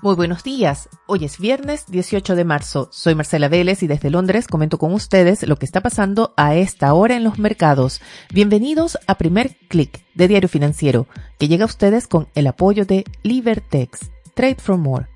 Muy buenos días. Hoy es viernes 18 de marzo. Soy Marcela Vélez y desde Londres comento con ustedes lo que está pasando a esta hora en los mercados. Bienvenidos a Primer Click de Diario Financiero, que llega a ustedes con el apoyo de Libertex. Trade for More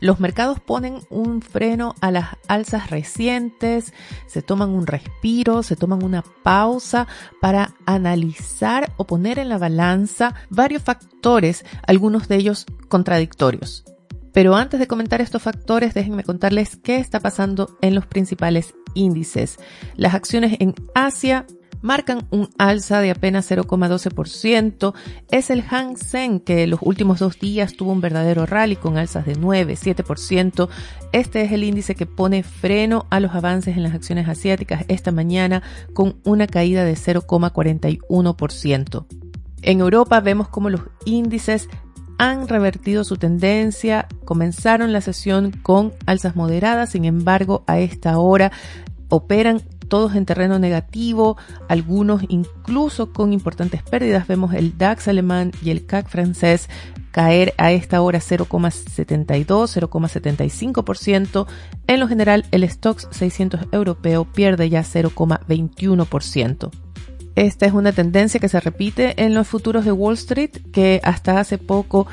los mercados ponen un freno a las alzas recientes, se toman un respiro, se toman una pausa para analizar o poner en la balanza varios factores, algunos de ellos contradictorios. Pero antes de comentar estos factores, déjenme contarles qué está pasando en los principales índices. Las acciones en Asia marcan un alza de apenas 0,12%. Es el Hang Seng que los últimos dos días tuvo un verdadero rally con alzas de 9, 7%. Este es el índice que pone freno a los avances en las acciones asiáticas esta mañana con una caída de 0,41%. En Europa vemos como los índices han revertido su tendencia, comenzaron la sesión con alzas moderadas, sin embargo a esta hora operan todos en terreno negativo, algunos incluso con importantes pérdidas. Vemos el DAX alemán y el CAC francés caer a esta hora 0,72, 0,75%. En lo general, el Stoxx 600 europeo pierde ya 0,21%. Esta es una tendencia que se repite en los futuros de Wall Street, que hasta hace poco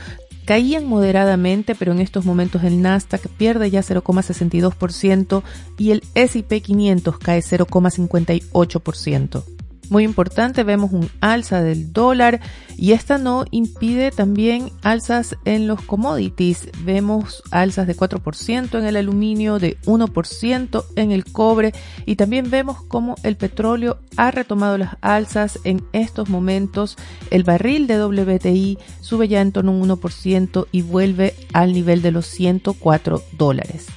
caían moderadamente, pero en estos momentos el Nasdaq pierde ya 0,62% y el S&P 500 cae 0,58%. Muy importante, vemos un alza del dólar y esta no impide también alzas en los commodities. Vemos alzas de 4% en el aluminio, de 1% en el cobre y también vemos cómo el petróleo ha retomado las alzas en estos momentos. El barril de WTI sube ya en torno a un 1% y vuelve al nivel de los 104 dólares.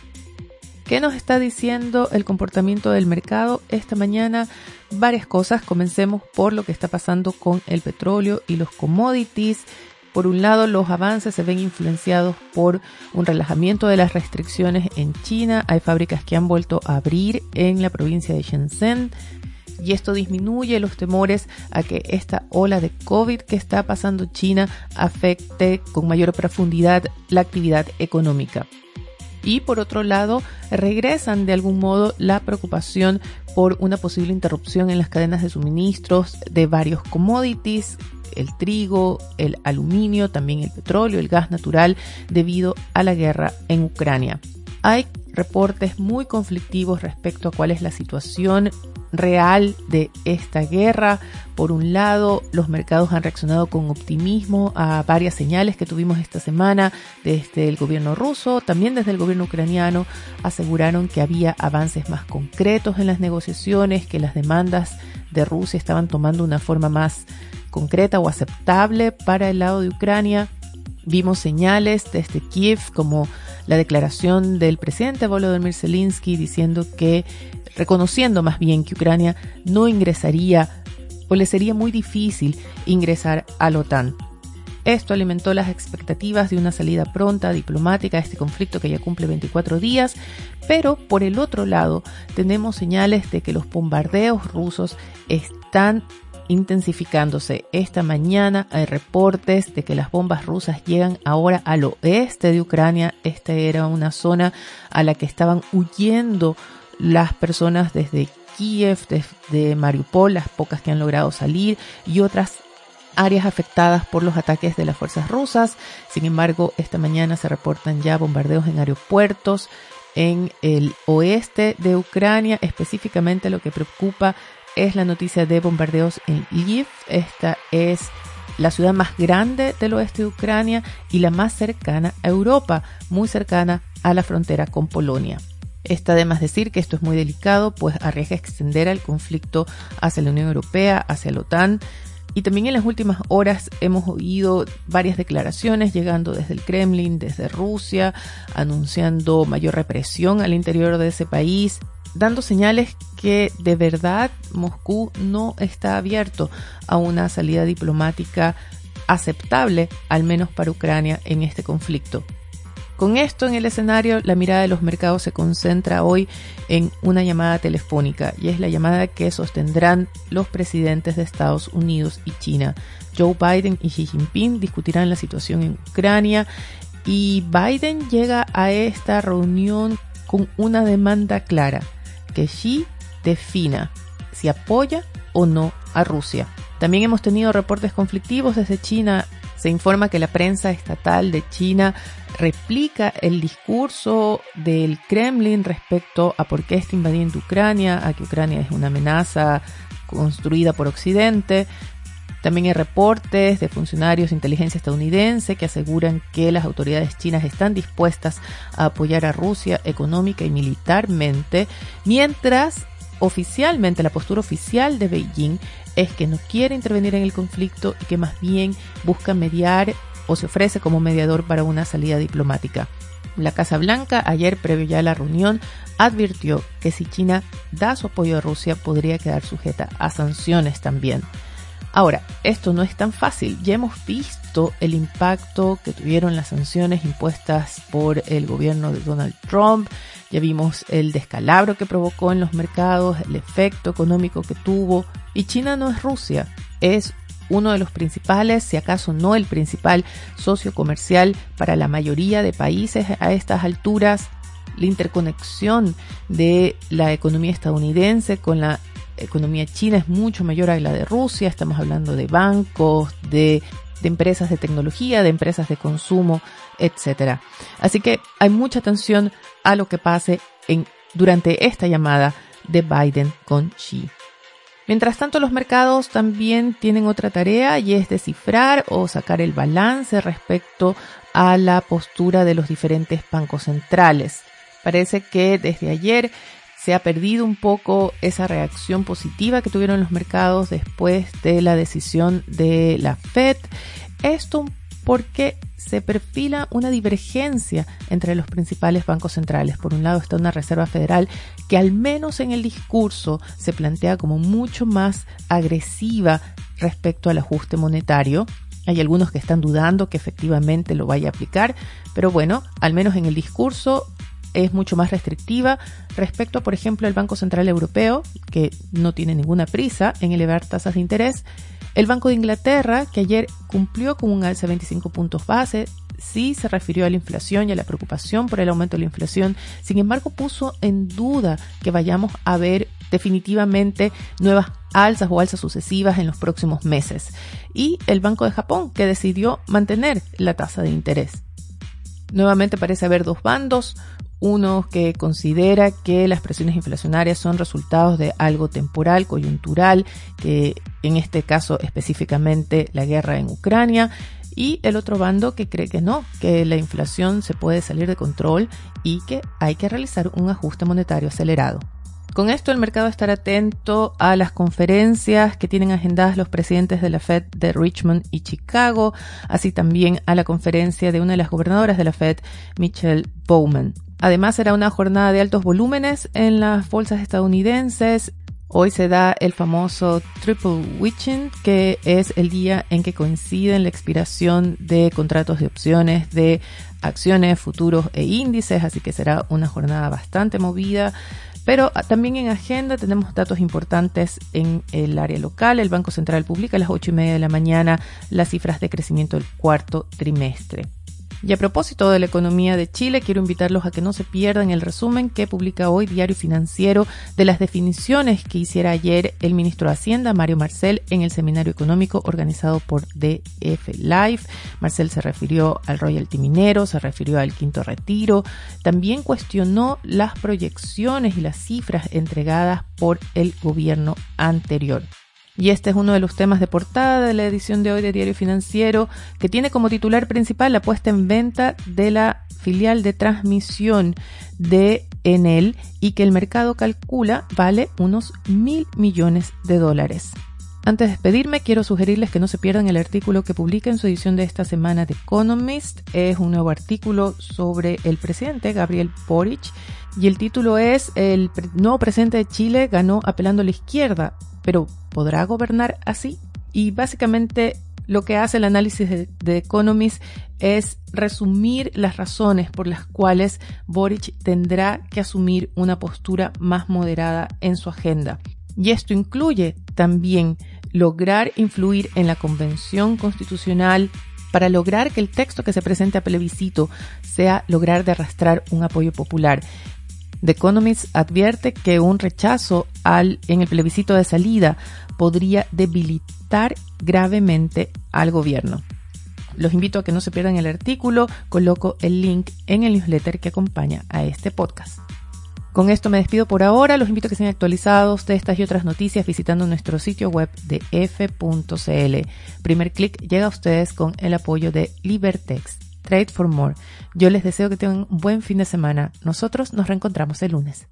¿Qué nos está diciendo el comportamiento del mercado esta mañana? Varias cosas. Comencemos por lo que está pasando con el petróleo y los commodities. Por un lado, los avances se ven influenciados por un relajamiento de las restricciones en China. Hay fábricas que han vuelto a abrir en la provincia de Shenzhen y esto disminuye los temores a que esta ola de COVID que está pasando China afecte con mayor profundidad la actividad económica y por otro lado regresan de algún modo la preocupación por una posible interrupción en las cadenas de suministros de varios commodities, el trigo, el aluminio, también el petróleo, el gas natural, debido a la guerra en Ucrania. Hay reportes muy conflictivos respecto a cuál es la situación real de esta guerra. Por un lado, los mercados han reaccionado con optimismo a varias señales que tuvimos esta semana desde el gobierno ruso, también desde el gobierno ucraniano. Aseguraron que había avances más concretos en las negociaciones, que las demandas de Rusia estaban tomando una forma más concreta o aceptable para el lado de Ucrania. Vimos señales desde Kiev como la declaración del presidente Volodymyr Zelensky diciendo que reconociendo más bien que Ucrania no ingresaría o le sería muy difícil ingresar a la OTAN. Esto alimentó las expectativas de una salida pronta diplomática a este conflicto que ya cumple 24 días, pero por el otro lado tenemos señales de que los bombardeos rusos están intensificándose. Esta mañana hay reportes de que las bombas rusas llegan ahora al oeste de Ucrania. Esta era una zona a la que estaban huyendo las personas desde Kiev, desde Mariupol, las pocas que han logrado salir y otras áreas afectadas por los ataques de las fuerzas rusas. Sin embargo, esta mañana se reportan ya bombardeos en aeropuertos en el oeste de Ucrania. Específicamente lo que preocupa es la noticia de bombardeos en Lviv. Esta es la ciudad más grande del oeste de Ucrania y la más cercana a Europa, muy cercana a la frontera con Polonia. Está de más decir que esto es muy delicado, pues arriesga extender el conflicto hacia la Unión Europea, hacia la OTAN. Y también en las últimas horas hemos oído varias declaraciones llegando desde el Kremlin, desde Rusia, anunciando mayor represión al interior de ese país, dando señales que de verdad Moscú no está abierto a una salida diplomática aceptable, al menos para Ucrania, en este conflicto. Con esto en el escenario, la mirada de los mercados se concentra hoy en una llamada telefónica y es la llamada que sostendrán los presidentes de Estados Unidos y China. Joe Biden y Xi Jinping discutirán la situación en Ucrania Y Biden llega a esta reunión con una demanda clara, que Xi defina si apoya o no a Rusia. También hemos tenido reportes conflictivos desde China. Se informa que la prensa estatal de China replica el discurso del Kremlin respecto a por qué está invadiendo Ucrania, a que Ucrania es una amenaza construida por Occidente. También hay reportes de funcionarios de inteligencia estadounidense que aseguran que las autoridades chinas están dispuestas a apoyar a Rusia económica y militarmente, mientras oficialmente la postura oficial de Beijing es que no quiere intervenir en el conflicto y que más bien busca mediar o se ofrece como mediador para una salida diplomática. La Casa Blanca, ayer previo ya a la reunión, advirtió que si China da su apoyo a Rusia podría quedar sujeta a sanciones también. Ahora, esto no es tan fácil. Ya hemos visto el impacto que tuvieron las sanciones impuestas por el gobierno de Donald Trump. Ya vimos el descalabro que provocó en los mercados, el efecto económico que tuvo. Y China no es Rusia, es uno de los principales, si acaso no el principal socio comercial para la mayoría de países a estas alturas. La interconexión de la economía estadounidense con la economía china es mucho mayor a la de Rusia. Estamos hablando de bancos, de, empresas de tecnología, de empresas de consumo, etcétera. Así que hay mucha atención a lo que pase durante esta llamada de Biden con Xi. Mientras tanto, los mercados también tienen otra tarea y es descifrar o sacar el balance respecto a la postura de los diferentes bancos centrales. Parece que desde ayer se ha perdido un poco esa reacción positiva que tuvieron los mercados después de la decisión de la Fed. Esto porque se perfila una divergencia entre los principales bancos centrales. Por un lado está una Reserva Federal que al menos en el discurso se plantea como mucho más agresiva respecto al ajuste monetario. Hay algunos que están dudando que efectivamente lo vaya a aplicar, pero bueno, al menos en el discurso es mucho más restrictiva respecto, por ejemplo, al Banco Central Europeo, que no tiene ninguna prisa en elevar tasas de interés, el Banco de Inglaterra, que ayer cumplió con un alza de 25 puntos base, sí se refirió a la inflación y a la preocupación por el aumento de la inflación, sin embargo puso en duda que vayamos a ver definitivamente nuevas alzas o alzas sucesivas en los próximos meses. Y el Banco de Japón, que decidió mantener la tasa de interés. Nuevamente parece haber dos bandos, uno que considera que las presiones inflacionarias son resultados de algo temporal, coyuntural, que en este caso específicamente la guerra en Ucrania, y el otro bando que cree que no, que la inflación se puede salir de control y que hay que realizar un ajuste monetario acelerado. Con esto el mercado estará atento a las conferencias que tienen agendadas los presidentes de la Fed de Richmond y Chicago, así también a la conferencia de una de las gobernadoras de la Fed, Michelle Bowman. Además será una jornada de altos volúmenes en las bolsas estadounidenses. Hoy se da el famoso Triple Witching, que es el día en que coinciden la expiración de contratos de opciones de acciones, futuros e índices, así que será una jornada bastante movida. Pero también en agenda tenemos datos importantes en el área local. El Banco Central publica a las ocho y media de la mañana las cifras de crecimiento del cuarto trimestre. Y a propósito de la economía de Chile, quiero invitarlos a que no se pierdan el resumen que publica hoy Diario Financiero de las definiciones que hiciera ayer el ministro de Hacienda, Mario Marcel, en el seminario económico organizado por DF Life. Marcel se refirió al royalty minero, se refirió al quinto retiro, también cuestionó las proyecciones y las cifras entregadas por el gobierno anterior. Y este es uno de los temas de portada de la edición de hoy de Diario Financiero, que tiene como titular principal la puesta en venta de la filial de transmisión de Enel y que el mercado calcula vale unos mil millones de dólares. Antes de despedirme, quiero sugerirles que no se pierdan el artículo que publica en su edición de esta semana de Economist. Es un nuevo artículo sobre el presidente Gabriel Boric y el título es El nuevo presidente de Chile ganó apelando a la izquierda, pero ¿podrá gobernar así? Y básicamente lo que hace el análisis de, de, Economist es resumir las razones por las cuales Boric tendrá que asumir una postura más moderada en su agenda. Y esto incluye también lograr influir en la Convención Constitucional para lograr que el texto que se presente a plebiscito sea lograr de arrastrar un apoyo popular. The Economist advierte que un rechazo al, en el plebiscito de salida podría debilitar gravemente al gobierno. Los invito a que no se pierdan el artículo, coloco el link en el newsletter que acompaña a este podcast. Con esto me despido por ahora, los invito a que sean actualizados de estas y otras noticias visitando nuestro sitio web de f.cl. Primer clic llega a ustedes con el apoyo de Libertex. Trade for More. Yo les deseo que tengan un buen fin de semana. Nosotros nos reencontramos el lunes.